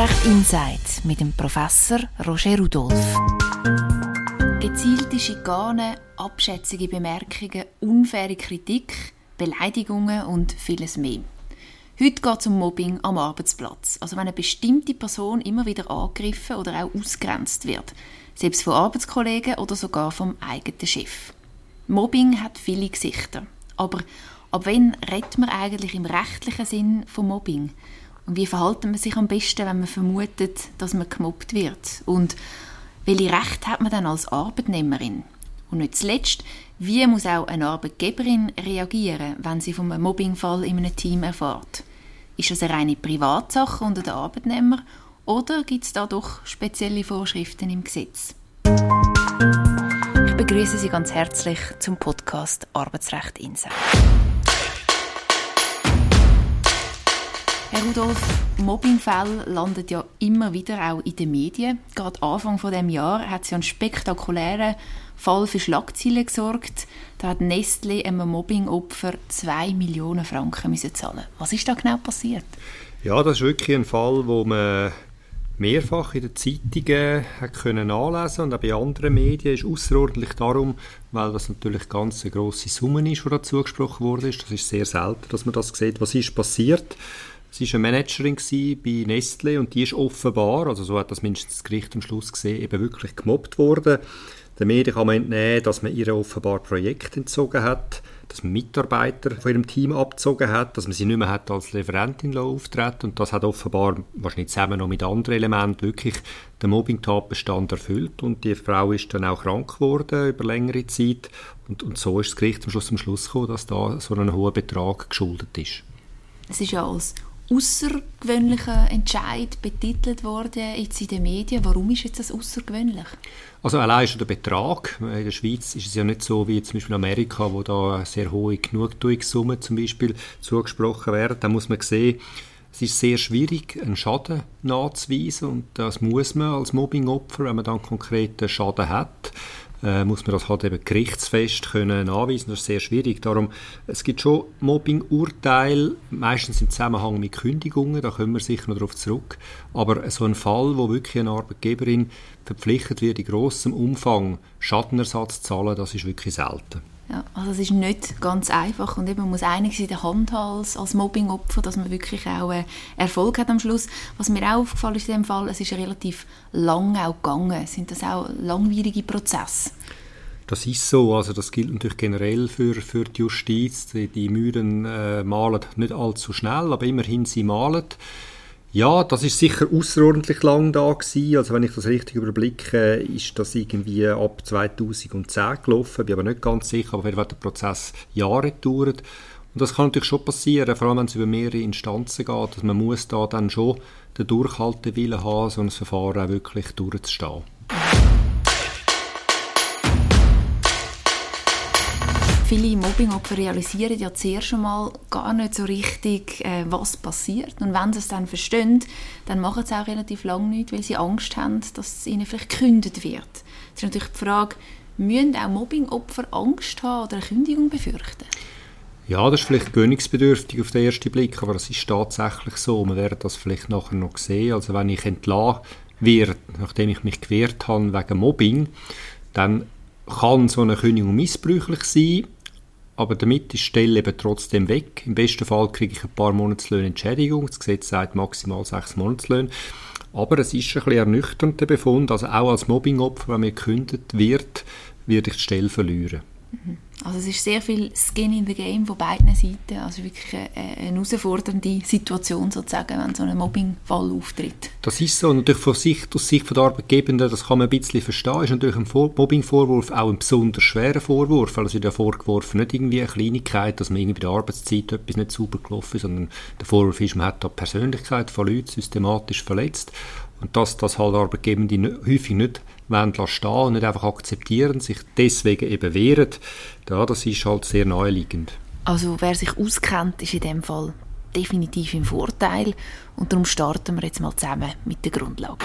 Arbeitsrecht Insight mit dem Professor Roger Rudolph. Gezielte Schikane, abschätzige Bemerkungen, unfaire Kritik, Beleidigungen und vieles mehr. Heute geht es um Mobbing am Arbeitsplatz. Also wenn eine bestimmte Person immer wieder angegriffen oder auch ausgrenzt wird. Selbst von Arbeitskollegen oder sogar vom eigenen Chef. Mobbing hat viele Gesichter. Aber ab wann redet man eigentlich im rechtlichen Sinn von Mobbing? Und wie verhält man sich am besten, wenn man vermutet, dass man gemobbt wird? Und welche Rechte hat man dann als Arbeitnehmerin? Und nicht zuletzt, wie muss auch eine Arbeitgeberin reagieren, wenn sie vom Mobbingfall in einem Team erfährt? Ist das eine reine Privatsache unter den Arbeitnehmern oder gibt es da doch spezielle Vorschriften im Gesetz? Ich begrüße Sie ganz herzlich zum Podcast Arbeitsrecht Insight. Herr Rudolf, Mobbingfälle landen ja immer wieder auch in den Medien. Gerade Anfang von dem Jahr hat es ja einen spektakulären Fall für Schlagzeilen gesorgt. Da hat Nestle einem Mobbingopfer 2 Millionen Franken müssen zahlen. Was ist da genau passiert? Ja, das ist wirklich ein Fall, wo man mehrfach in den Zeitungen hat können anlesen und auch bei anderen Medien ist außerordentlich darum, weil das natürlich ganz eine grosse Summe ist, die da zugesprochen wurde. Das ist sehr selten, dass man das sieht. Was ist passiert? Sie war eine Managerin bei Nestle und die ist offenbar, also so hat das mindestens das Gericht am Schluss gesehen, eben wirklich gemobbt worden. Den Medien kann man entnehmen, dass man ihr offenbar Projekt entzogen hat, dass man Mitarbeiter von ihrem Team abgezogen hat, dass man sie nicht mehr hat als Referentin auftreten und das hat offenbar, wahrscheinlich zusammen noch mit anderen Elementen, wirklich den Mobbing-Tatbestand erfüllt und die Frau ist dann auch krank geworden über längere Zeit und, und so ist das Gericht am Schluss zum Schluss gekommen, dass da so ein hoher Betrag geschuldet ist. Es ist ja als außergewöhnlicher Entscheid betitelt worden jetzt in den Medien. Warum ist jetzt das außergewöhnlich? Also allein schon der Betrag. In der Schweiz ist es ja nicht so wie zum Beispiel in Amerika, wo da sehr hohe Genugtuungssummen zum Beispiel zugesprochen werden. Da muss man sehen, es ist sehr schwierig, einen Schaden nachzuweisen und das muss man als Mobbingopfer, wenn man dann konkreten Schaden hat äh, muss man das halt eben gerichtsfest können nachweisen. Das ist sehr schwierig. Darum, es gibt schon Mobbing-Urteile, meistens im Zusammenhang mit Kündigungen, da kommen wir sicher noch darauf zurück. Aber so ein Fall, wo wirklich eine Arbeitgeberin verpflichtet wird, in grossem Umfang Schadenersatz zu zahlen, das ist wirklich selten. Ja, also es ist nicht ganz einfach und eben man muss einiges in der Hand haben als, als Mobbingopfer, dass man wirklich auch äh, Erfolg hat am Schluss. Was mir auch aufgefallen ist in dem Fall, es ist relativ lang auch gegangen. Sind das auch langwierige Prozesse? Das ist so, also das gilt natürlich generell für, für die Justiz. Die, die Mühlen äh, malen nicht allzu schnell, aber immerhin sie malen. Ja, das ist sicher außerordentlich lang da gewesen. Also wenn ich das richtig überblicke, ist das irgendwie ab 2010 gelaufen. Bin aber nicht ganz sicher, aber der Prozess Jahre gedauert. Und das kann natürlich schon passieren, vor allem wenn es über mehrere Instanzen geht, dass man muss da dann schon den Durchhaltewillen haben, so ein Verfahren auch wirklich durchzustehen. Viele Mobbingopfer realisieren ja zuerst schon mal gar nicht so richtig, äh, was passiert. Und wenn sie es dann verstehen, dann machen sie auch relativ lange nicht, weil sie Angst haben, dass es ihnen vielleicht gekündigt wird. Es ist natürlich die Frage, müssen auch Mobbingopfer Angst haben oder eine Kündigung befürchten? Ja, das ist vielleicht gönnungsbedürftig auf den ersten Blick, aber das ist tatsächlich so. Wir werden das vielleicht nachher noch sehen. Also wenn ich entlassen werde, nachdem ich mich gewehrt habe wegen Mobbing, dann kann so eine Kündigung missbräuchlich sein aber damit ist die Stelle eben trotzdem weg. Im besten Fall kriege ich ein paar Monatslöhne Entschädigung. Das Gesetz sagt maximal sechs Monatslöhne. Aber es ist ein bisschen ernüchternd, der Befund. Also auch als Mobbingopfer, wenn mir gekündigt wird, werde ich die Stelle verlieren. Mhm. Also es ist sehr viel Skin in the Game von beiden Seiten. Also wirklich eine, eine herausfordernde Situation sozusagen, wenn so ein Mobbingfall auftritt. Das ist so. Natürlich von Sicht, aus Sicht der Arbeitgebenden, das kann man ein bisschen verstehen, ist natürlich ein Mobbingvorwurf auch ein besonders schwerer Vorwurf, weil es wird ja vorgeworfen, nicht irgendwie eine Kleinigkeit, dass man irgendwie bei der Arbeitszeit etwas nicht sauber gelaufen ist, sondern der Vorwurf ist, man hat da die Persönlichkeit von Leuten systematisch verletzt. Und dass das halt Arbeitgebende häufig nicht wollen stehen und nicht einfach akzeptieren, sich deswegen eben wehren, ja, das ist halt sehr naheliegend. Also wer sich auskennt, ist in dem Fall definitiv im Vorteil und darum starten wir jetzt mal zusammen mit der Grundlage.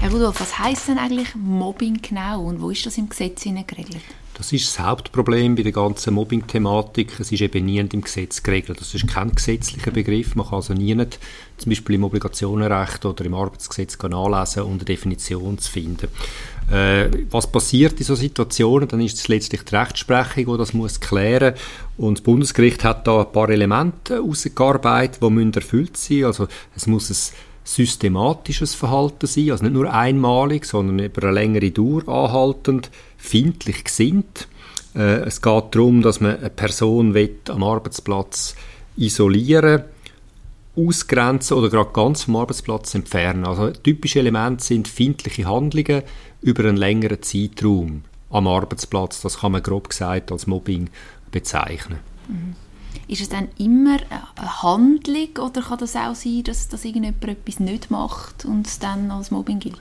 Herr Rudolf, was heisst denn eigentlich Mobbing genau und wo ist das im Gesetz geregelt? Das ist das Hauptproblem bei der ganzen Mobbing-Thematik. Es ist eben nie im Gesetz geregelt. Das ist kein gesetzlicher Begriff. Man kann also nie zum Beispiel im Obligationenrecht oder im Arbeitsgesetz nachlesen, um eine Definition zu finden. Äh, was passiert in solchen Situationen? Dann ist es letztlich die Rechtsprechung, die das muss klären Und das Bundesgericht hat da ein paar Elemente herausgearbeitet, die erfüllt sein müssen. Also es muss ein systematisches Verhalten sein, also nicht nur einmalig, sondern über eine längere Dauer anhaltend, findlich gesinnt. Äh, es geht darum, dass man eine Person am Arbeitsplatz isolieren ausgrenzen oder gerade ganz vom Arbeitsplatz entfernen. Also typische Elemente sind findliche Handlungen über einen längeren Zeitraum am Arbeitsplatz. Das kann man grob gesagt als Mobbing bezeichnen. Mhm. Ist es dann immer eine Handlung oder kann das auch sein, dass, dass irgendjemand etwas nicht macht und es dann als Mobbing gilt?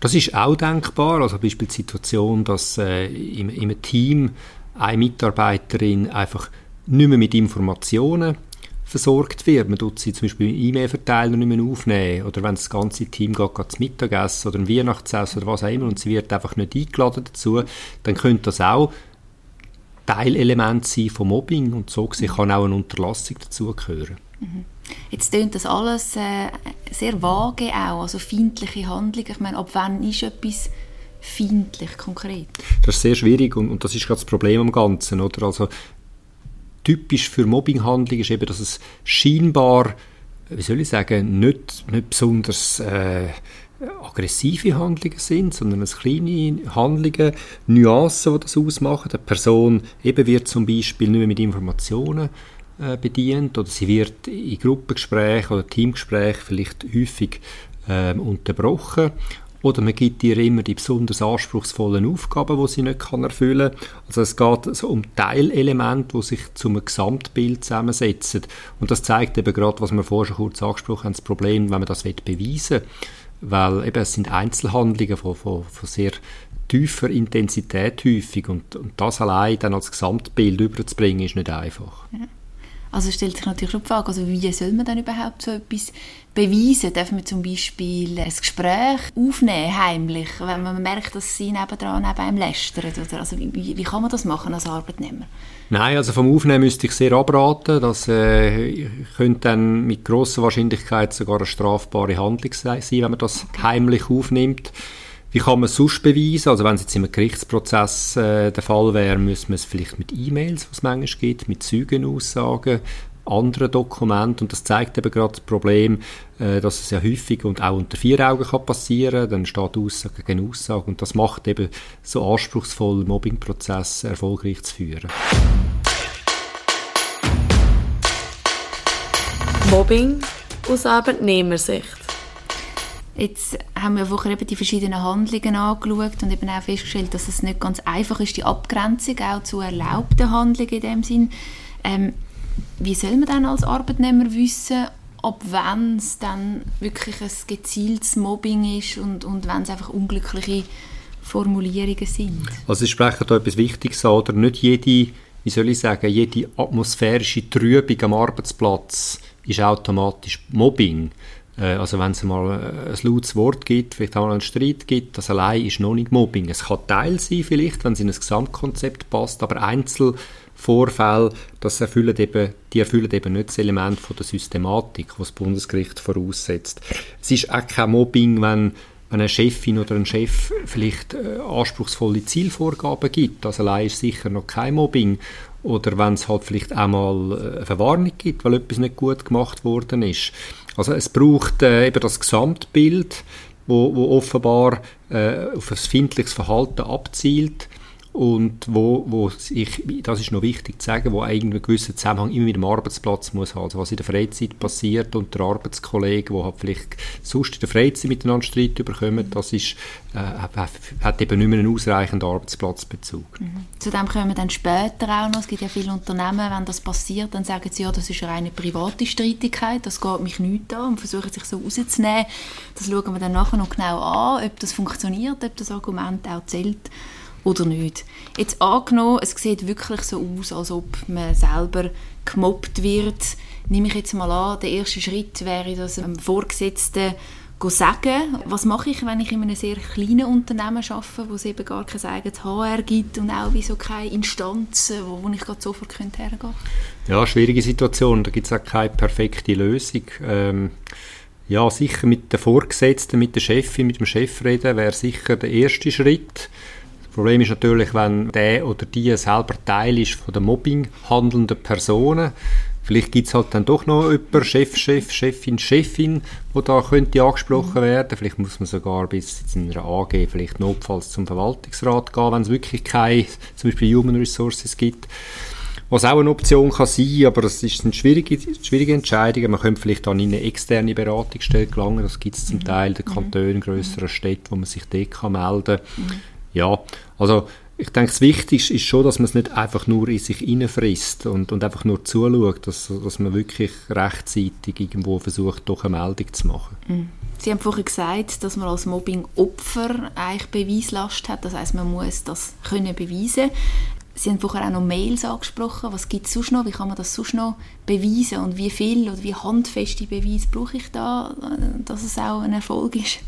Das ist auch denkbar. Also beispielsweise die Situation, dass äh, im, im Team eine Mitarbeiterin einfach nicht mehr mit Informationen versorgt wird. Man tut sie zum Beispiel im E-Mail-Verteiler nicht mehr aufnehmen oder wenn das ganze Team geht, zum Mittagessen oder ein Weihnachtsessen oder was auch immer und sie wird einfach nicht eingeladen dazu, dann könnte das auch Teilelement sein von Mobbing und so gesehen kann auch eine Unterlassung dazugehören. Mhm. Jetzt klingt das alles äh, sehr vage auch, also feindliche Handlungen. Ich meine, ab wann ist etwas feindlich konkret? Das ist sehr schwierig und, und das ist gerade das Problem am Ganzen. Oder? Also, typisch für Mobbinghandlungen ist eben, dass es scheinbar, wie soll ich sagen, nicht, nicht besonders... Äh, aggressive Handlungen sind, sondern es kleine Handlungen, Nuancen, die das ausmachen. Eine Person eben wird zum Beispiel nicht mehr mit Informationen bedient oder sie wird in Gruppengesprächen oder Teamgesprächen vielleicht häufig äh, unterbrochen oder man gibt ihr immer die besonders anspruchsvollen Aufgaben, die sie nicht kann erfüllen kann. Also es geht also um Teilelemente, die sich zu einem Gesamtbild zusammensetzen. Und das zeigt eben gerade, was wir vorher schon kurz angesprochen haben, das Problem, wenn man das beweisen will weil eben es sind Einzelhandlungen von, von, von sehr tiefer Intensität häufig und, und das allein dann als Gesamtbild überzubringen, ist nicht einfach. Ja. Also stellt sich natürlich schon die Frage, also wie soll man dann überhaupt so etwas beweisen? Darf man zum Beispiel ein Gespräch aufnehmen, heimlich, wenn man merkt, dass sie nebendran neben einem lästern? Oder? Also wie, wie kann man das machen als Arbeitnehmer? Nein, also vom Aufnehmen müsste ich sehr abraten. Das äh, könnte dann mit großer Wahrscheinlichkeit sogar eine strafbare Handlung sein, wenn man das okay. heimlich aufnimmt. Wie kann man es sonst beweisen? Also wenn es jetzt im Gerichtsprozess äh, der Fall wäre, müsste man es vielleicht mit E-Mails, was es manchmal gibt, mit Zeugenaussagen, anderen Dokumenten und das zeigt eben gerade das Problem, äh, dass es ja häufig und auch unter vier Augen kann passieren, dann steht Aussage gegen Aussage und das macht eben so anspruchsvoll Mobbingprozesse erfolgreich zu führen. Mobbing aus Arbeitnehmersicht. Jetzt haben wir vorher eben die verschiedenen Handlungen angeschaut und eben auch festgestellt, dass es nicht ganz einfach ist, die Abgrenzung auch zu erlaubten Handlungen in dem Sinn. Ähm, wie soll man dann als Arbeitnehmer wissen, ob wenn es dann wirklich ein gezieltes Mobbing ist und, und wenn es einfach unglückliche Formulierungen sind? Also Sie sprechen da etwas Wichtiges an, oder nicht jede, wie soll ich sagen, jede atmosphärische Trübung am Arbeitsplatz ist automatisch Mobbing. Äh, also wenn es mal äh, ein lautes Wort gibt, vielleicht auch einen Streit gibt, das allein ist noch nicht Mobbing. Es kann Teil sein vielleicht, wenn es in ein Gesamtkonzept passt, aber Einzelvorfälle, das erfüllen eben, die erfüllen eben nicht das Element von der Systematik, was das Bundesgericht voraussetzt. Es ist auch kein Mobbing, wenn wenn eine Chefin oder ein Chef vielleicht äh, anspruchsvolle Zielvorgaben gibt. Das allein ist sicher noch kein Mobbing. Oder wenn es halt vielleicht auch mal äh, eine Verwarnung gibt, weil etwas nicht gut gemacht worden ist. Also es braucht äh, eben das Gesamtbild, wo, wo offenbar äh, auf ein findliches Verhalten abzielt und wo, wo ich, das ist noch wichtig zu sagen, wo eigentlich einen gewissen Zusammenhang immer mit dem Arbeitsplatz muss haben. Also was in der Freizeit passiert und der Arbeitskollege, wo halt vielleicht sonst in der Freizeit miteinander Streit bekommen, das ist, äh, hat eben nicht mehr einen ausreichenden Arbeitsplatzbezug. Mhm. Zu dem kommen wir dann später auch noch. Es gibt ja viele Unternehmen, wenn das passiert, dann sagen sie, ja, das ist eine private Streitigkeit, das geht mich nicht an und versuchen sich so rauszunehmen. Das schauen wir dann nachher noch genau an, ob das funktioniert, ob das Argument auch zählt oder nicht. Jetzt angenommen, es sieht wirklich so aus, als ob man selber gemobbt wird. Nehme ich jetzt mal an, der erste Schritt wäre, dass einem Vorgesetzten sagen. Was mache ich, wenn ich in einem sehr kleinen Unternehmen arbeite, wo es eben gar kein eigenes HR gibt und auch wie so keine Instanzen, wo, wo ich gerade sofort könnte hergehen könnte? Ja, schwierige Situation. Da gibt es auch keine perfekte Lösung. Ähm, ja, sicher mit der Vorgesetzten, mit der Chefin, mit dem Chef reden, wäre sicher der erste Schritt. Das Problem ist natürlich, wenn der oder die selber Teil ist von der Mobbing handelnden Personen, Vielleicht gibt es halt dann doch noch jemanden, Chef, Chef, Chefin, Chefin, wo da könnte angesprochen werden. Vielleicht muss man sogar bis in einer AG vielleicht notfalls zum Verwaltungsrat gehen, wenn es wirklich keine, zum Beispiel Human Resources gibt. Was auch eine Option kann sein, aber das ist eine schwierige, schwierige Entscheidung. Man könnte vielleicht an eine externe Beratungsstelle gelangen. Das gibt es zum. Teil in den Kantonen, grösseren Städten, wo man sich dort melden kann. Ja, also ich denke, das Wichtigste ist schon, dass man es nicht einfach nur in sich hineinfrisst und, und einfach nur zuschaut, dass, dass man wirklich rechtzeitig irgendwo versucht, doch eine Meldung zu machen. Mhm. Sie haben vorhin gesagt, dass man als Mobbing-Opfer eigentlich Beweislast hat. Das heißt, man muss das können beweisen. Sie haben vorher auch noch Mails angesprochen. Was gibt es sonst noch? Wie kann man das sonst noch beweisen? Und wie viel oder wie handfeste Beweise brauche ich da, dass es auch ein Erfolg ist?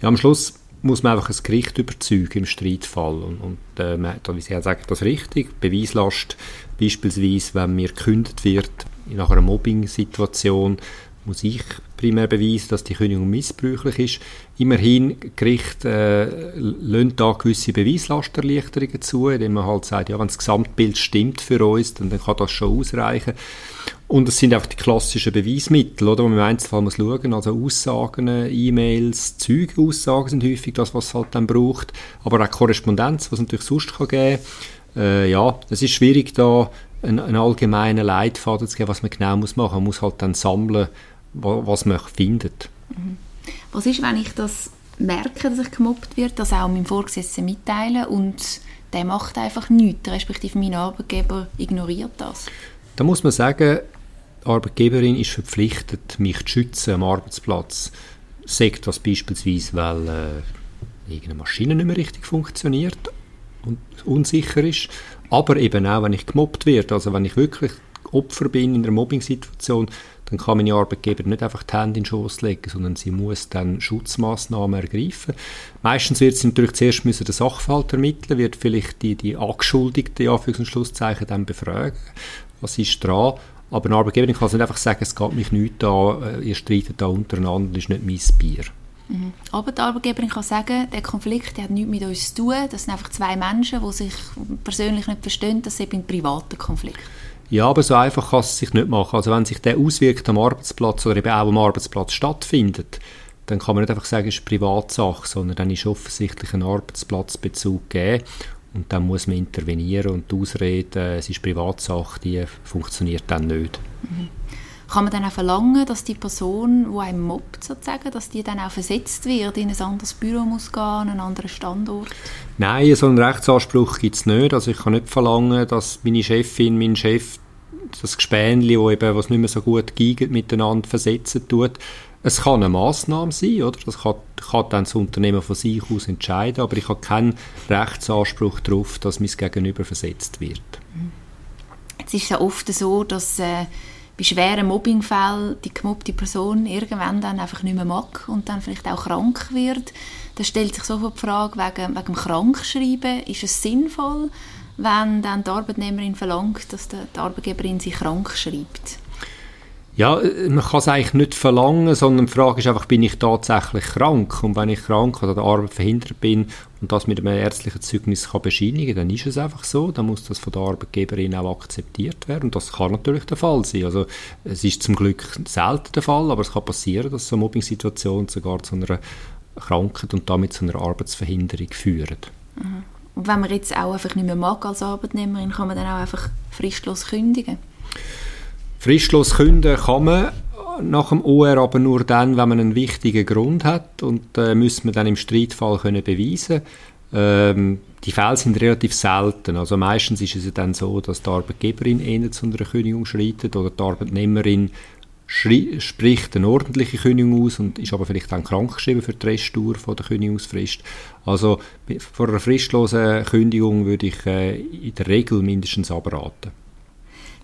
Ja, am Schluss muss man einfach ein Gericht überzeugen im Streitfall. Und, und äh, wie Sie sagen, das richtig. Beweislast beispielsweise, wenn mir gekündigt wird nach einer Mobbing-Situation, muss ich primär beweisen, dass die Kündigung missbräuchlich ist. Immerhin, Gericht äh, lönt da gewisse Beweislasterleichterungen zu, indem man halt sagt, ja, wenn das Gesamtbild stimmt für uns, dann, dann kann das schon ausreichen. Und es sind einfach die klassischen Beweismittel, oder, wo man im Einzelfall muss schauen, also Aussagen, E-Mails, Zeugenaussagen sind häufig das, was es halt dann braucht, aber auch Korrespondenz, was es natürlich sonst kann geben äh, ja, es ist schwierig da einen, einen allgemeinen Leitfaden zu geben, was man genau muss machen. Man muss halt dann sammeln, was man findet. Mhm. Was ist, wenn ich das merke, dass ich gemobbt wird, das auch meinem Vorgesetzten mitteilen und der macht einfach nichts, respektive mein Arbeitgeber ignoriert das? Da muss man sagen, die Arbeitgeberin ist verpflichtet, mich zu schützen am Arbeitsplatz. Sagt das beispielsweise, weil äh, irgendeine Maschine nicht mehr richtig funktioniert und unsicher ist, aber eben auch, wenn ich gemobbt werde, also wenn ich wirklich Opfer bin in einer Mobbing-Situation, dann kann meine Arbeitgeber nicht einfach die Hände in den Schoß legen, sondern sie muss dann Schutzmaßnahmen ergreifen. Meistens wird sie natürlich zuerst müssen den Sachverhalt ermitteln, wird vielleicht die, die Angeschuldigte, Anführungs- und Schlusszeichen, dann befragen, was ist dran. Aber eine Arbeitgeberin kann nicht einfach sagen, es geht mich nichts an, äh, ihr streitet da untereinander, das ist nicht mein Bier. Mhm. Aber die Arbeitgeberin kann sagen, der Konflikt der hat nichts mit uns zu tun. Das sind einfach zwei Menschen, die sich persönlich nicht verstehen. Das ist eben ein privater Konflikt. Ja, aber so einfach kann es sich nicht machen. Also wenn sich der auswirkt am Arbeitsplatz oder eben auch am Arbeitsplatz stattfindet, dann kann man nicht einfach sagen, es ist Privatsache, sondern dann ist offensichtlich ein Arbeitsplatzbezug gegeben und dann muss man intervenieren und die Ausrede, es ist Privatsache, die funktioniert dann nicht. Mhm. Kann man dann auch verlangen, dass die Person, die einem mobbt, sozusagen, dass die dann auch versetzt wird, in ein anderes Büro muss gehen, an einen anderen Standort? Nein, so einen Rechtsanspruch gibt es nicht. Also ich kann nicht verlangen, dass meine Chefin, mein Chef das Gespänli, wo eben, was nicht mehr so gut geht, miteinander versetzen tut. Es kann eine Massnahme sein, oder? Das kann, kann dann das Unternehmen von sich aus entscheiden, aber ich habe keinen Rechtsanspruch darauf, dass mein Gegenüber versetzt wird. Jetzt ist es ja oft so, dass äh, bei schweren Mobbingfällen die gemobbte Person irgendwann dann einfach nicht mehr mag und dann vielleicht auch krank wird. Da stellt sich sofort die Frage wegen, wegen dem Krankschreiben, ist es sinnvoll, wenn dann die Arbeitnehmerin verlangt, dass die Arbeitgeberin sie krank schreibt? Ja, äh, man kann es eigentlich nicht verlangen, sondern die Frage ist einfach, bin ich tatsächlich krank? Und wenn ich krank oder der Arbeit verhindert bin und das mit einem ärztlichen Zeugnis kann bescheinigen, dann ist es einfach so. Dann muss das von der Arbeitgeberin auch akzeptiert werden. Und das kann natürlich der Fall sein. Also es ist zum Glück selten der Fall, aber es kann passieren, dass so Mobbing-Situationen sogar zu einer Krankheit und damit zu einer Arbeitsverhinderung führen. Mhm. Wenn man jetzt auch einfach nicht mehr mag als Arbeitnehmerin, kann man dann auch einfach fristlos kündigen? Fristlos künden kann man nach dem OR aber nur dann, wenn man einen wichtigen Grund hat und äh, müssen wir dann im Streitfall können beweisen. Ähm, die Fälle sind relativ selten. Also meistens ist es dann so, dass die Arbeitgeberin eher zu einer Kündigung schreitet oder die Arbeitnehmerin spricht eine ordentliche Kündigung aus und ist aber vielleicht dann krankgeschrieben für die Restdauer von der Kündigungsfrist. Also vor einer fristlosen Kündigung würde ich äh, in der Regel mindestens abraten.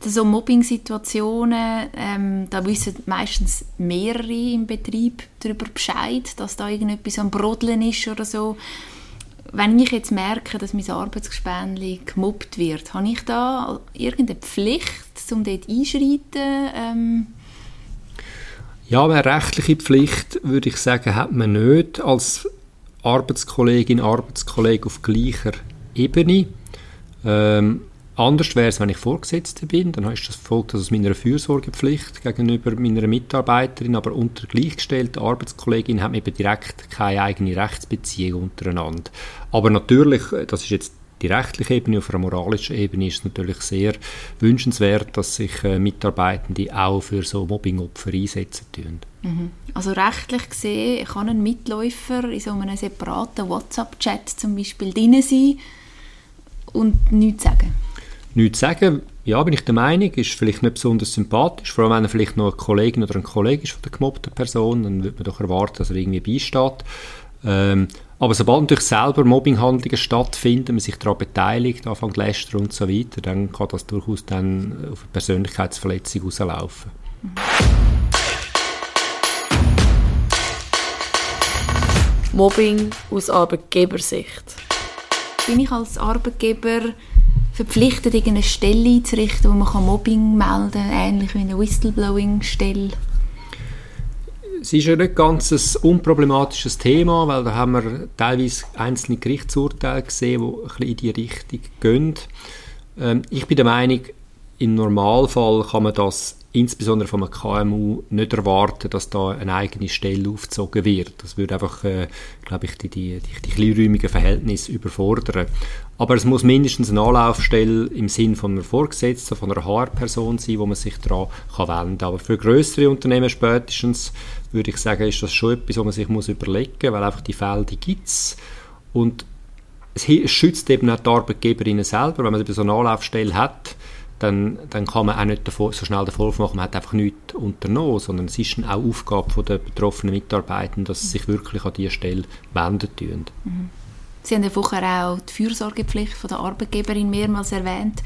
so Mobbing-Situationen, ähm, da wissen meistens mehrere im Betrieb darüber Bescheid, dass da irgendetwas am Brodeln ist oder so. Wenn ich jetzt merke, dass mein Arbeitsgespänli gemobbt wird, habe ich da irgendeine Pflicht, um dort einschreiten? Ähm ja, eine rechtliche Pflicht, würde ich sagen, hat man nicht als Arbeitskollegin, Arbeitskollege auf gleicher Ebene. Ähm, Anders wäre es, wenn ich Vorgesetzter bin, dann ist das folgt aus meiner Fürsorgepflicht gegenüber meiner Mitarbeiterin, aber unter gleichgestellter Arbeitskollegin hat man eben direkt keine eigene Rechtsbeziehung untereinander. Aber natürlich, das ist jetzt die rechtliche Ebene, auf einer moralischen Ebene ist es natürlich sehr wünschenswert, dass sich äh, Mitarbeitende auch für so Mobbingopfer einsetzen tun. Mhm. Also rechtlich gesehen kann ein Mitläufer in so einem separaten WhatsApp-Chat zum Beispiel drin sein und nichts sagen? nichts sagen. Ja, bin ich der Meinung, ist vielleicht nicht besonders sympathisch, vor allem wenn er vielleicht noch eine Kollegin oder ein Kollege ist von der gemobbten Person, dann würde man doch erwarten, dass er irgendwie beisteht. Ähm, aber sobald natürlich selber Mobbinghandlungen stattfinden, man sich daran beteiligt, anfängt lästern und so weiter, dann kann das durchaus dann auf eine Persönlichkeitsverletzung rauslaufen. Mobbing aus Arbeitgebersicht. Bin ich als Arbeitgeber verpflichtet, irgendeine Stelle einzurichten, wo man Mobbing melden kann, ähnlich wie eine Whistleblowing-Stelle? Es ist ja nicht ganz ein unproblematisches Thema, weil da haben wir teilweise einzelne Gerichtsurteile gesehen, die ein bisschen in die Richtung gehen. Ähm, ich bin der Meinung, im Normalfall kann man das insbesondere von einem KMU nicht erwarten, dass da eine eigene Stelle aufgezogen wird. Das würde einfach, äh, glaube ich, die, die, die, die kleinräumigen Verhältnisse überfordern. Aber es muss mindestens eine Anlaufstelle im Sinn von einer Vorgesetzten, von einer HR-Person sein, wo man sich daran kann wenden kann. Aber für größere Unternehmen spätestens, würde ich sagen, ist das schon etwas, was man sich muss überlegen muss, weil einfach die die gibt es. Und es schützt eben auch die Arbeitgeberinnen selber, wenn man so eine Anlaufstelle hat, dann, dann kann man auch nicht davor, so schnell den Vorwurf machen, man hat einfach nichts unternommen, sondern es ist auch Aufgabe der betroffenen Mitarbeiter, dass sie sich wirklich an diese Stelle wenden tun. Mhm. Sie haben ja vorher auch die Fürsorgepflicht von der Arbeitgeberin mehrmals erwähnt.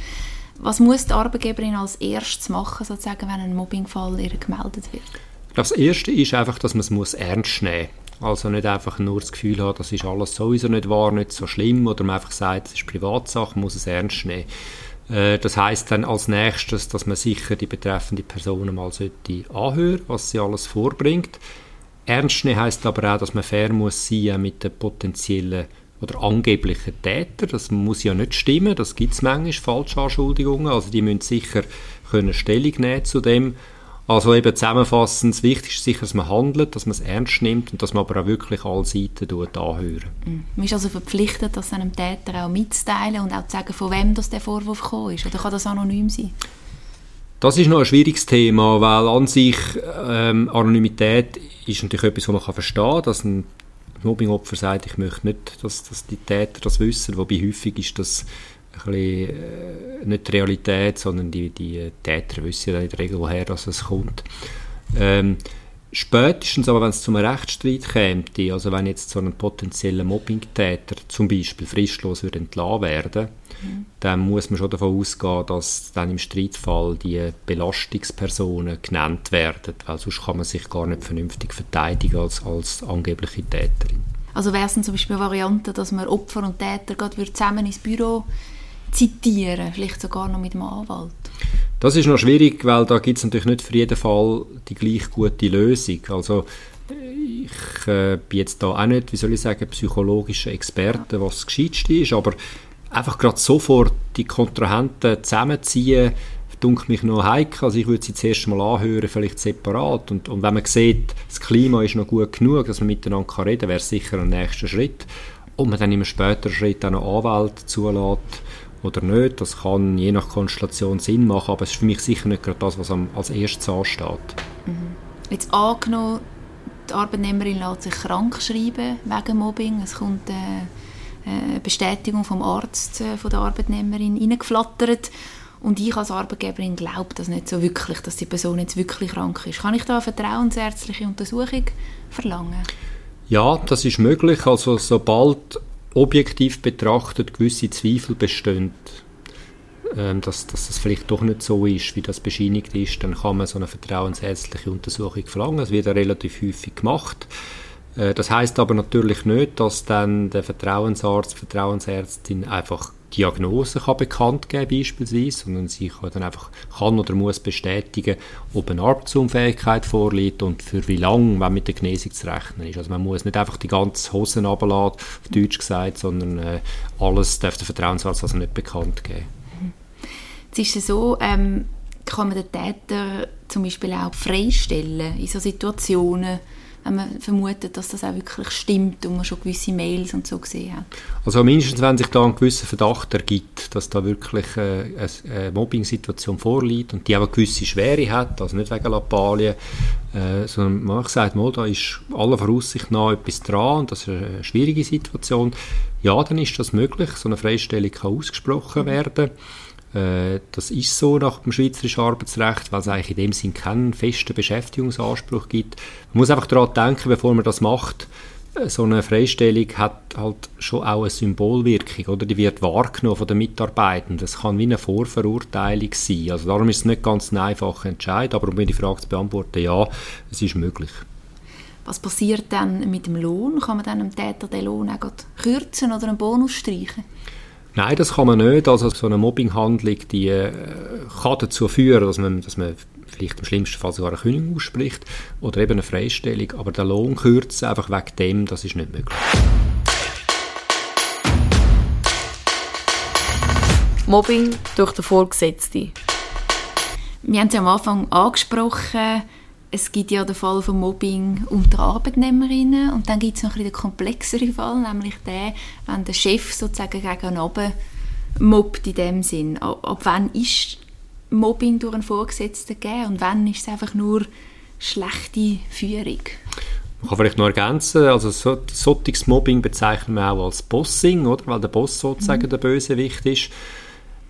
Was muss die Arbeitgeberin als erstes machen, sozusagen, wenn ein Mobbingfall ihr gemeldet wird? Das Erste ist einfach, dass man es ernst nehmen muss. Also nicht einfach nur das Gefühl haben, das ist alles sowieso nicht wahr, nicht so schlimm, oder man einfach sagt, es ist Privatsache, muss es ernst nehmen. Äh, das heißt dann als nächstes, dass man sicher die betreffende Person mal sollte anhören, was sie alles vorbringt. Ernst nehmen heisst aber auch, dass man fair muss sein mit den potenziellen oder angeblichen Tätern. Das muss ja nicht stimmen, das gibt es manchmal, Falschanschuldigungen, also die müssen sicher können Stellung nehmen zu dem also eben zusammenfassend, das Wichtigste ist sicher, dass man handelt, dass man es ernst nimmt und dass man aber auch wirklich alle Seiten anhört. Mhm. Man ist also verpflichtet, das einem Täter auch mitzuteilen und auch zu sagen, von wem das der Vorwurf gekommen ist. Oder kann das anonym sein? Das ist noch ein schwieriges Thema, weil an sich ähm, Anonymität ist natürlich etwas, was man kann verstehen kann, dass ein Mobbingopfer sagt, ich möchte nicht, dass, dass die Täter das wissen, wobei häufig ist das ein bisschen, äh, nicht die Realität, sondern die, die Täter wissen ja in der Regel, woher das es kommt. Ähm, spätestens aber, wenn es zu einem Rechtsstreit käme, also wenn jetzt so ein potenzieller Mobbingtäter zum Beispiel fristlos würde entlassen werden, mhm. dann muss man schon davon ausgehen, dass dann im Streitfall die Belastungspersonen genannt werden, weil sonst kann man sich gar nicht vernünftig verteidigen als, als angebliche Täterin. Also wäre es zum Beispiel eine Variante, dass man Opfer und Täter gerade zusammen ins Büro zitieren, vielleicht sogar noch mit dem Anwalt? Das ist noch schwierig, weil da gibt es natürlich nicht für jeden Fall die gleich gute Lösung. Also ich äh, bin jetzt da auch nicht, wie soll ich sagen, psychologischer Experte, was das Gescheitste ist, aber einfach gerade sofort die Kontrahenten zusammenziehen, dunkelt mich noch heikel. Also ich würde sie zuerst mal anhören, vielleicht separat. Und, und wenn man sieht, das Klima ist noch gut genug, dass man miteinander reden kann, wäre sicher ein nächster Schritt. Und man dann im späteren Schritt auch noch Anwälte zulässt, oder nicht. Das kann je nach Konstellation Sinn machen, aber es ist für mich sicher nicht gerade das, was als erstes ansteht. Mhm. Jetzt angenommen, die Arbeitnehmerin lässt sich krank schreiben wegen Mobbing. Es kommt äh, eine Bestätigung vom Arzt äh, von der Arbeitnehmerin reingeflattert und ich als Arbeitgeberin glaube das nicht so wirklich, dass die Person jetzt wirklich krank ist. Kann ich da eine vertrauensärztliche Untersuchung verlangen? Ja, das ist möglich. Also sobald objektiv betrachtet gewisse Zweifel bestehen, ähm, dass, dass das vielleicht doch nicht so ist, wie das bescheinigt ist, dann kann man so eine vertrauensärztliche Untersuchung verlangen. Das wird ja relativ häufig gemacht. Äh, das heißt aber natürlich nicht, dass dann der Vertrauensarzt, Vertrauensärztin einfach Diagnose kann bekannt geben beispielsweise, sondern sie kann dann einfach kann oder muss bestätigen, ob eine Arbeitsunfähigkeit vorliegt und für wie lange, wenn mit der Genesung zu rechnen ist. Also man muss nicht einfach die ganze Hosen runterladen, auf Deutsch gesagt, sondern äh, alles darf der Vertrauensarzt also nicht bekannt geben. Jetzt ist es so, ähm, kann man den Täter zum Beispiel auch freistellen in so Situationen, wenn man vermutet, dass das auch wirklich stimmt und man schon gewisse Mails und so gesehen hat. Also mindestens, wenn sich da ein gewisser Verdacht ergibt, dass da wirklich äh, eine Mobbing-Situation vorliegt und die auch eine gewisse Schwere hat, also nicht wegen Lappalien, äh, sondern man sagt, mal, da ist aller Voraussicht nach etwas dran und das ist eine schwierige Situation, ja, dann ist das möglich, so eine Freistellung kann ausgesprochen werden. Äh, das ist so nach dem schweizerischen Arbeitsrecht, weil es eigentlich in dem Sinn keinen festen Beschäftigungsanspruch gibt. Man muss einfach daran denken, bevor man das macht, äh, so eine Freistellung hat halt schon auch eine Symbolwirkung, oder? Die wird wahrgenommen von den Mitarbeitenden. Das kann wie eine Vorverurteilung sein. Also darum ist es nicht ganz ein einfacher Entscheid, aber um mir die Frage zu beantworten, ja, es ist möglich. Was passiert dann mit dem Lohn? Kann man dann dem Täter den Lohn auch kürzen oder einen Bonus streichen? Nein, das kann man nicht. Also so eine Mobbinghandlung, die äh, kann dazu führen, dass man, dass man vielleicht im schlimmsten Fall sogar eine Kündigung ausspricht oder eben eine Freistellung. Aber der Lohn kürzen, einfach wegen dem, das ist nicht möglich. Mobbing durch den Vorgesetzten. Wir haben es ja am Anfang angesprochen, es gibt ja den Fall von Mobbing unter Arbeitnehmerinnen und dann gibt es noch ein den komplexeren Fall, nämlich den, wenn der Chef sozusagen gegen oben mobbt in dem Sinn. Ab, wann ist Mobbing durch einen Vorgesetzten gegeben und wann ist es einfach nur schlechte Führung? Ich kann vielleicht noch ergänzen, also so, solches Mobbing bezeichnen wir auch als Bossing, oder? weil der Boss sozusagen mhm. der Bösewicht ist.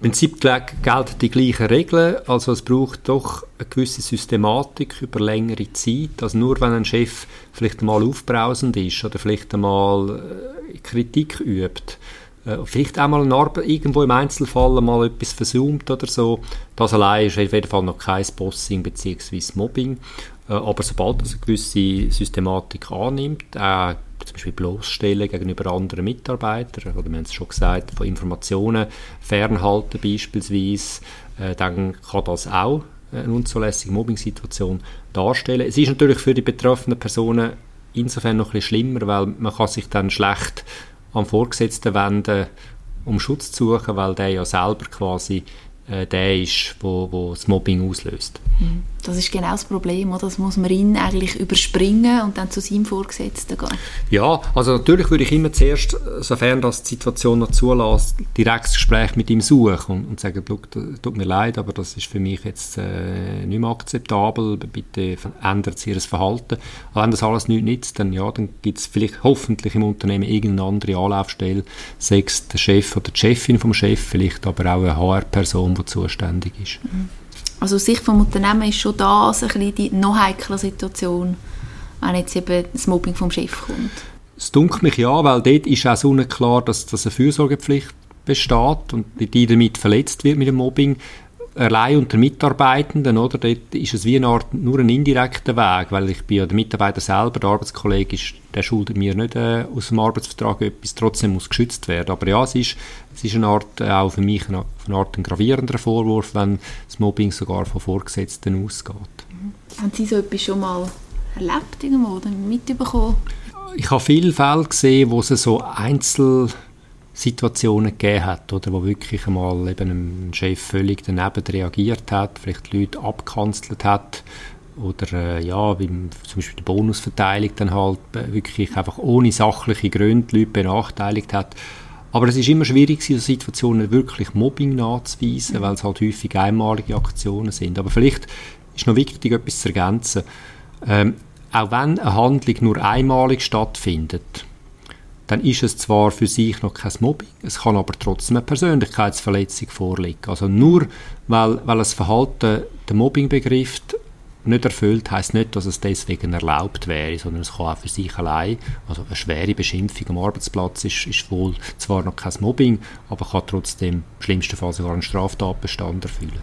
Prinzip gelten die gleichen Regeln, also es braucht doch eine gewisse Systematik über längere Zeit. Also nur wenn ein Chef vielleicht mal aufbrausend ist oder vielleicht einmal äh, Kritik übt, äh, vielleicht auch mal Arbeit, irgendwo im Einzelfall mal etwas versucht oder so, das allein ist auf jeden Fall noch kein Bossing bzw. Mobbing. Äh, aber sobald es eine gewisse Systematik annimmt, äh, zum Beispiel bloßstellen gegenüber anderen Mitarbeitern oder wir haben es schon gesagt, von Informationen fernhalten beispielsweise, äh, dann kann das auch eine unzulässige Mobbing-Situation darstellen. Es ist natürlich für die betroffenen Personen insofern noch ein schlimmer, weil man kann sich dann schlecht am Vorgesetzten wenden, um Schutz zu suchen, weil der ja selber quasi äh, der ist, wo, wo das Mobbing auslöst. Mhm. Das ist genau das Problem, oder? Das muss man ihn eigentlich überspringen und dann zu seinem Vorgesetzten gehen. Ja, also natürlich würde ich immer zuerst, sofern das die Situation noch zulässt, direkt das Gespräch mit ihm suchen und, und sagen, tut mir leid, aber das ist für mich jetzt äh, nicht mehr akzeptabel, bitte ändert Sie Ihr Verhalten. Aber wenn das alles nichts nützt, dann ja, dann gibt es vielleicht hoffentlich im Unternehmen irgendeine andere Anlaufstelle, sei es der Chef oder die Chefin vom Chef, vielleicht aber auch eine HR-Person, die zuständig ist. Also aus Sicht des Unternehmens ist schon das ein bisschen die noch heikle Situation, wenn jetzt eben das Mobbing vom Chef kommt. Es dunkelt mich ja, weil dort ist auch so klar, dass, dass eine Fürsorgepflicht besteht und die damit verletzt wird mit dem Mobbing allein unter Mitarbeitenden, oder? Dort ist es wie eine Art, nur ein indirekter Weg, weil ich bin ja der Mitarbeiter selber, der Arbeitskollege ist, der schuldet mir nicht äh, aus dem Arbeitsvertrag etwas, trotzdem muss geschützt werden. Aber ja, es ist, es ist eine Art, äh, auch für mich eine, eine Art ein gravierender Vorwurf, wenn das Mobbing sogar von Vorgesetzten ausgeht. Mhm. Haben Sie so etwas schon mal erlebt irgendwo oder mitbekommen? Ich habe viele Fälle gesehen, wo es so Einzel Situationen gegeben hat, oder wo wirklich einmal eben ein Chef völlig daneben reagiert hat, vielleicht Leute abgekanzelt hat oder äh, ja, beim, zum Beispiel die Bonusverteilung dann halt wirklich einfach ohne sachliche Gründe Leute benachteiligt hat. Aber es ist immer schwierig, in Situationen wirklich Mobbing nachzuweisen, weil es halt häufig einmalige Aktionen sind. Aber vielleicht ist noch wichtig, etwas zu ergänzen. Ähm, auch wenn eine Handlung nur einmalig stattfindet, dann ist es zwar für sich noch kein Mobbing, es kann aber trotzdem eine Persönlichkeitsverletzung vorliegen. Also nur weil, weil das Verhalten den Mobbing begrifft, nicht erfüllt, heißt nicht, dass es deswegen erlaubt wäre, sondern es kann auch für sich allein, also eine schwere Beschimpfung am Arbeitsplatz ist, ist wohl zwar noch kein Mobbing, aber kann trotzdem im schlimmsten Fall sogar einen Straftatbestand erfüllen.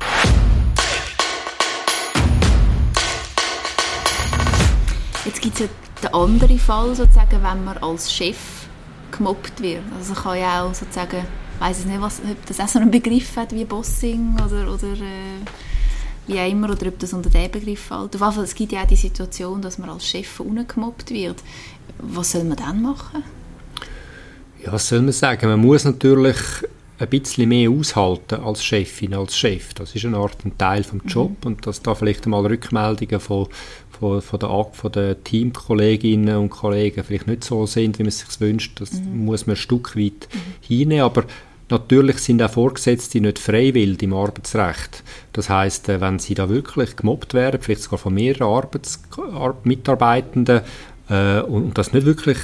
Jetzt gibt es ja den anderen Fall, sozusagen, wenn man als Chef gemobbt wird. Also kann ja auch sozusagen, ich weiß nicht, was, ob das auch so einen Begriff hat wie Bossing oder, oder äh, wie auch immer, oder ob das unter diesen Begriff fällt. Auf jeden Fall, es gibt ja auch die Situation, dass man als Chef gemobbt wird. Was soll man dann machen? Ja, was soll man sagen? Man muss natürlich ein bisschen mehr aushalten als Chefin, als Chef. Das ist eine Art ein Teil vom Job mhm. und dass da vielleicht einmal Rückmeldungen von, von, von, der, von den Teamkolleginnen und Kollegen vielleicht nicht so sind, wie man es sich wünscht, das mhm. muss man ein Stück weit mhm. hinnehmen, aber Natürlich sind auch Vorgesetzte nicht freiwillig im Arbeitsrecht. Das heißt, äh, wenn sie da wirklich gemobbt werden, vielleicht sogar von mehreren Arbeits Mitarbeitenden, äh, und das nicht wirklich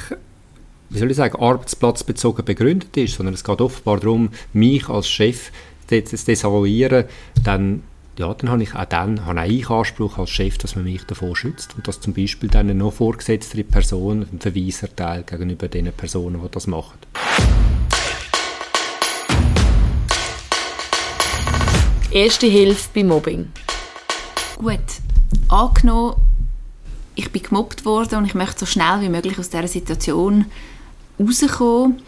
wie soll ich sagen, arbeitsplatzbezogen begründet ist, sondern es geht offenbar darum, mich als Chef zu desavouieren, dann, ja, dann habe ich auch dann habe ich Anspruch als Chef, dass man mich davor schützt und dass zum Beispiel dann eine noch vorgesetzte Person einen Verweis erteilt gegenüber den Personen, die das machen. Erste Hilfe bei Mobbing. Gut, angenommen, ich bin gemobbt worden und ich möchte so schnell wie möglich aus dieser Situation rauskommen,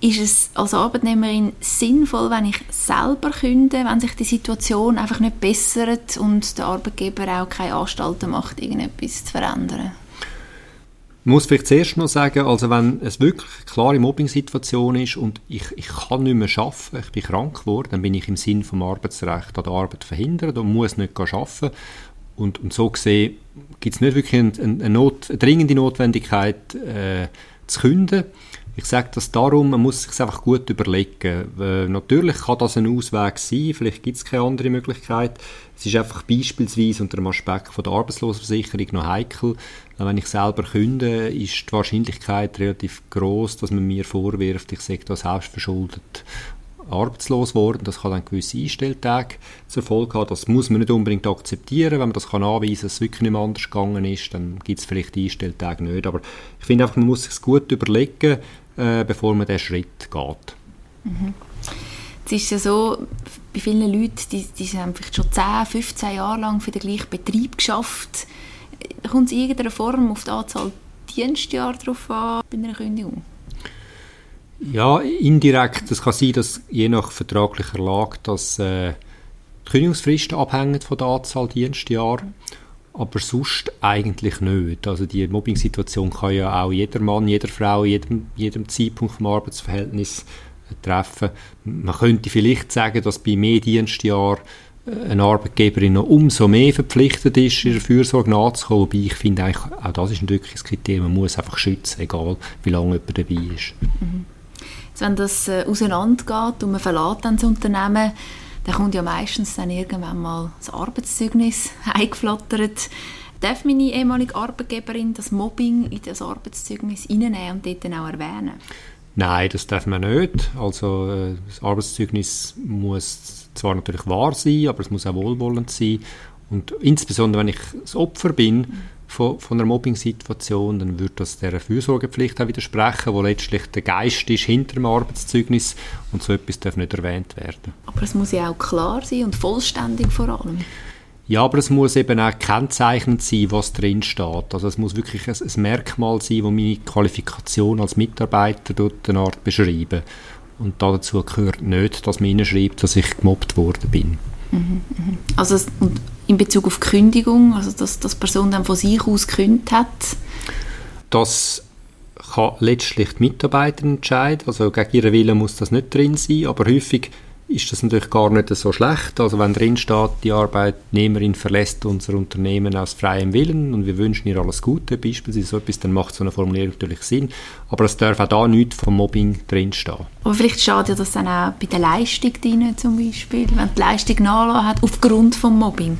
ist es als Arbeitnehmerin sinnvoll, wenn ich selber künde, wenn sich die Situation einfach nicht bessert und der Arbeitgeber auch keine Anstalten macht, irgendetwas zu verändern? Ich muss vielleicht zuerst noch sagen, also wenn es wirklich eine klare Mobbing-Situation ist und ich, ich kann nicht mehr arbeiten, ich bin krank geworden, dann bin ich im Sinn vom Arbeitsrecht an der Arbeit verhindert und muss nicht arbeiten. Und, und so gesehen gibt es nicht wirklich eine, Not, eine dringende Notwendigkeit, äh, zu künden. Ich sage das darum, man muss sich einfach gut überlegen. Äh, natürlich kann das ein Ausweg sein, vielleicht gibt es keine andere Möglichkeit. Es ist einfach beispielsweise unter dem Aspekt von der Arbeitslosenversicherung noch heikel. Wenn ich selber künde, ist die Wahrscheinlichkeit relativ groß, dass man mir vorwirft, ich sage das selbstverschuldet arbeitslos worden. Das kann dann gewisse Einstelltage zur Folge haben. Das muss man nicht unbedingt akzeptieren. Wenn man das kann anweisen kann, dass es wirklich nicht mehr anders gegangen ist, dann gibt es vielleicht Einstelltage nicht. Aber ich finde einfach, man muss sich gut überlegen, äh, bevor man diesen Schritt geht. Mhm. Es ist ja so, bei vielen Leuten, die, die haben vielleicht schon 10, 15 Jahre lang für den gleichen Betrieb geschafft. Kommt es in irgendeiner Form auf die Anzahl Dienstjahre drauf an bei einer Kündigung? Ja, indirekt. Es kann sein, dass je nach vertraglicher Lage dass, äh, die Kündigungsfristen abhängen von der Anzahl Dienstjahre. Aber sonst eigentlich nicht. Also die Mobbing-Situation kann ja auch jeder Mann, jeder Frau, jedem, jedem Zeitpunkt vom Arbeitsverhältnis äh, treffen. Man könnte vielleicht sagen, dass bei mehr Dienstjahren äh, eine Arbeitgeberin noch umso mehr verpflichtet ist, ihrer Fürsorge nachzukommen. Wobei ich finde, eigentlich, auch das ist ein wirkliches Kriterium. Man muss einfach schützen, egal wie lange jemand dabei ist. Mhm wenn das äh, auseinandergeht und man verlässt dann das Unternehmen, dann kommt ja meistens dann irgendwann mal das Arbeitszeugnis eingeflattert. Darf meine ehemalige Arbeitgeberin das Mobbing in das Arbeitszeugnis reinnehmen und dort dann auch erwähnen? Nein, das darf man nicht. Also äh, das Arbeitszeugnis muss zwar natürlich wahr sein, aber es muss auch wohlwollend sein. Und insbesondere, wenn ich das Opfer bin, mhm von, von einer Mobbing-Situation, dann würde das der Fürsorgepflicht auch widersprechen, wo letztlich der Geist ist hinter dem Arbeitszeugnis und so etwas darf nicht erwähnt werden. Aber es muss ja auch klar sein und vollständig vor allem. Ja, aber es muss eben auch kennzeichnend sein, was drin steht. Also es muss wirklich ein, ein Merkmal sein, das meine Qualifikation als Mitarbeiter dort eine Art beschreiben. Und dazu gehört nicht, dass man schreibt, dass ich gemobbt worden bin. Mhm, mhm. Also in Bezug auf Kündigung, also dass, dass die Person dann von sich aus gekündigt hat? Das kann letztlich die Mitarbeiter entscheiden. Also gegen ihren Willen muss das nicht drin sein, aber häufig ist das natürlich gar nicht so schlecht. Also wenn drin steht, die Arbeitnehmerin verlässt unser Unternehmen aus freiem Willen und wir wünschen ihr alles Gute, beispielsweise so etwas, dann macht so eine Formulierung natürlich Sinn. Aber es darf auch da nichts vom Mobbing drinstehen. Aber vielleicht schadet das dann auch bei der Leistung drin, zum Beispiel, wenn die Leistung nachgelassen hat aufgrund vom Mobbing.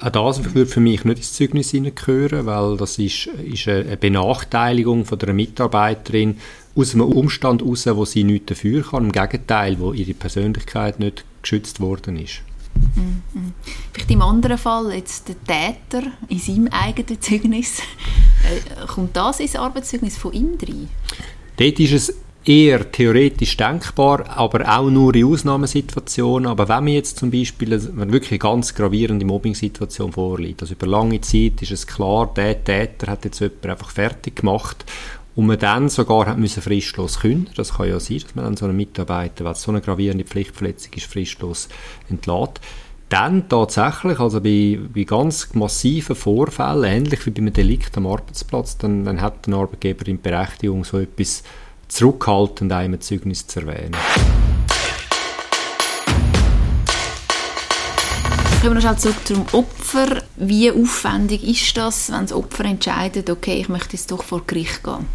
Auch das würde für mich nicht ins Zeugnis hineingehören, weil das ist, ist eine Benachteiligung von der Mitarbeiterin aus einem Umstand heraus, wo sie nichts dafür kann. Im Gegenteil, wo ihre Persönlichkeit nicht geschützt worden ist. Mhm. Vielleicht im anderen Fall, jetzt der Täter in seinem eigenen Zeugnis, äh, kommt das ins Arbeitszeugnis von ihm rein? Dort ist es eher theoretisch denkbar, aber auch nur in Ausnahmesituationen. Aber wenn man jetzt zum Beispiel wenn wirklich eine ganz gravierende Mobbing-Situation vorliegt, also über lange Zeit ist es klar, der Täter hat jetzt jemanden einfach fertig gemacht und man dann sogar hat müssen fristlos kündigen. Das kann ja sein, dass man dann so einen Mitarbeiter, weil es so eine gravierende Pflichtverletzung ist, fristlos entlässt. Dann tatsächlich, also bei, bei ganz massiven Vorfällen, ähnlich wie bei einem Delikt am Arbeitsplatz, dann, dann hat der Arbeitgeber in Berechtigung, so etwas zurückhaltend einem Zeugnis zu erwähnen. Kommen wir noch zurück zum Opfer. Wie aufwendig ist das, wenn das Opfer entscheidet, okay, ich möchte jetzt doch vor Gericht gehen?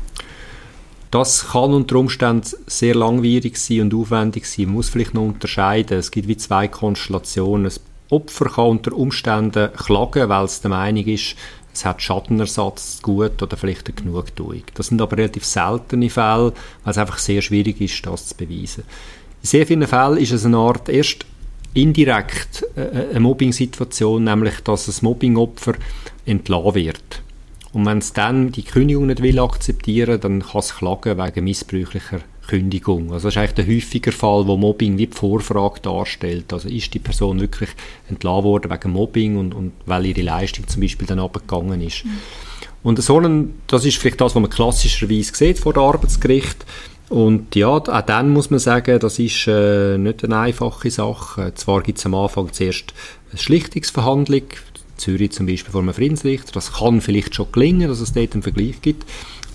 Das kann unter Umständen sehr langwierig sein und aufwendig sein. Man muss vielleicht noch unterscheiden. Es gibt wie zwei Konstellationen. Das Opfer kann unter Umständen klagen, weil es der Meinung ist, es hat Schadenersatz gut oder vielleicht eine Genugtuung. Das sind aber relativ seltene Fälle, weil es einfach sehr schwierig ist, das zu beweisen. In sehr vielen Fällen ist es eine Art erst indirekt äh, äh, eine Mobbing-Situation, nämlich dass das Mobbingopfer entlassen wird. Und wenn es dann die Kündigung nicht will akzeptieren, dann kann es klagen wegen missbräuchlicher Kündigung. Also das ist eigentlich der häufige Fall, wo Mobbing wie die Vorfrage darstellt. Also ist die Person wirklich entlassen worden wegen Mobbing und, und weil ihre Leistung zum Beispiel dann abgegangen ist. Mhm. Und so ein, das ist vielleicht das, was man klassischerweise sieht vor dem Arbeitsgericht. Und ja, auch dann muss man sagen, das ist äh, nicht eine einfache Sache. Zwar gibt es am Anfang zuerst eine Schlichtungsverhandlung, Zürich zum Beispiel vor einem Friedensrichter. Das kann vielleicht schon gelingen, dass es dort einen Vergleich gibt.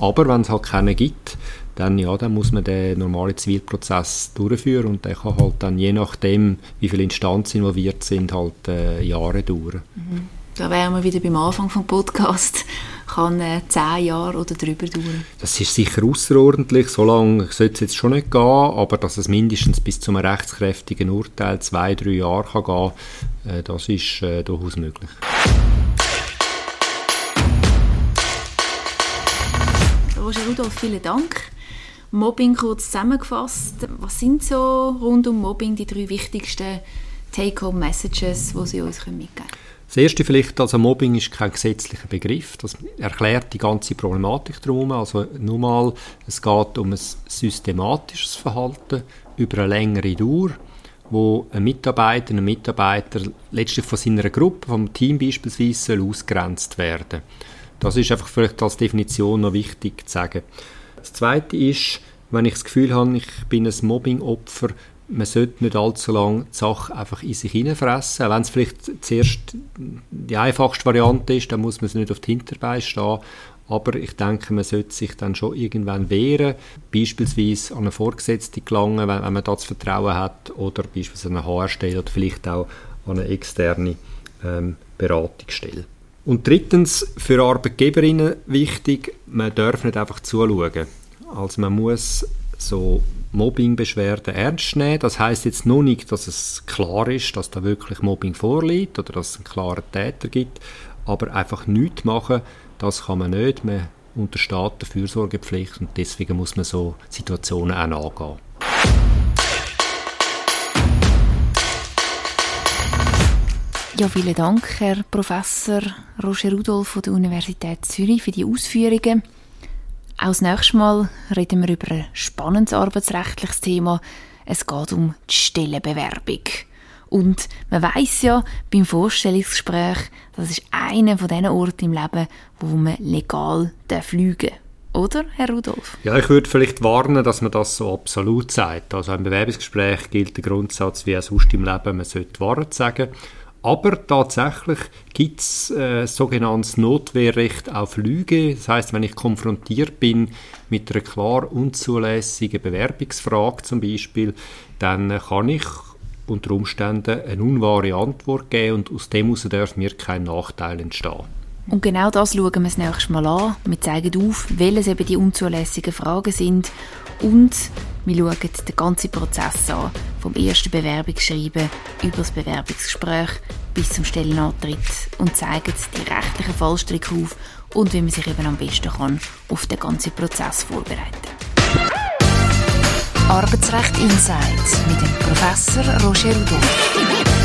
Aber wenn es halt keinen gibt, dann, ja, dann muss man den normalen Zivilprozess durchführen und der kann halt dann je nachdem, wie viele Instanzen involviert sind, halt äh, Jahre dauern. Mhm. Da wären wir wieder beim Anfang vom Podcast. Kann äh, zehn Jahre oder drüber dauern. Das ist sicher außerordentlich. So lange sollte es jetzt schon nicht gehen, aber dass es mindestens bis zu einem rechtskräftigen Urteil zwei, drei Jahre kann gehen, äh, das ist äh, durchaus möglich. Roger Rudolf, vielen Dank. Mobbing kurz zusammengefasst. Was sind so rund um Mobbing die drei wichtigsten Take-Home-Messages, die Sie uns mitgeben können? Das erste vielleicht, also Mobbing ist kein gesetzlicher Begriff. Das erklärt die ganze Problematik darum. Also nur mal, es geht um ein systematisches Verhalten über eine längere Dauer, wo ein Mitarbeiter, ein Mitarbeiter letztlich von seiner Gruppe, vom Team beispielsweise, ausgrenzt werden. Das ist einfach vielleicht als Definition noch wichtig zu sagen. Das Zweite ist, wenn ich das Gefühl habe, ich bin ein Mobbing-Opfer, man sollte nicht allzu lange die Sache einfach in sich hineinfressen. Wenn es vielleicht zuerst die einfachste Variante ist, dann muss man es nicht auf die Hinterbeine stehen. Aber ich denke, man sollte sich dann schon irgendwann wehren, beispielsweise an eine Vorgesetzte gelangen, wenn, wenn man das Vertrauen hat, oder beispielsweise an eine HR-Stelle oder vielleicht auch an eine externe ähm, Beratungsstelle. Und drittens, für Arbeitgeberinnen wichtig, man darf nicht einfach zuschauen. Also man muss so Mobbingbeschwerden ernst nehmen. Das heißt jetzt nur nicht, dass es klar ist, dass da wirklich Mobbing vorliegt oder dass es einen klaren Täter gibt, aber einfach nichts machen, das kann man nicht. Man untersteht der Fürsorgepflicht und deswegen muss man so Situationen auch angehen. Ja, vielen Dank, Herr Professor Roger Rudolf von der Universität Zürich für die Ausführungen. Auch das nächste Mal reden wir über ein spannendes arbeitsrechtliches Thema. Es geht um die Stellenbewerbung. Und man weiß ja beim Vorstellungsgespräch, das ist einer von diesen Orten im Leben, wo man legal fliegen darf. Oder, Herr Rudolf? Ja, ich würde vielleicht warnen, dass man das so absolut sagt. Also im Bewerbungsgespräch gilt der Grundsatz wie auch sonst im Leben, man sollte Wahrheit sagen. Aber tatsächlich gibt es äh, sogenanntes Notwehrrecht auf Lüge. Das heißt, wenn ich konfrontiert bin mit einer klar unzulässigen Bewerbungsfrage zum Beispiel, dann äh, kann ich unter Umständen eine unwahre Antwort geben und aus dem heraus darf mir kein Nachteil entstehen. Und genau das schauen wir das nächste Mal an. Wir zeigen auf, welches eben die unzulässigen Fragen sind und wir schauen den ganzen Prozess an, vom ersten Bewerbungsschreiben über das Bewerbungsgespräch bis zum Stellenantritt und zeigen die rechtlichen Fallstricke auf und wie man sich eben am besten kann auf den ganzen Prozess vorbereiten Arbeitsrecht Insights mit dem Professor Roger Rudolph.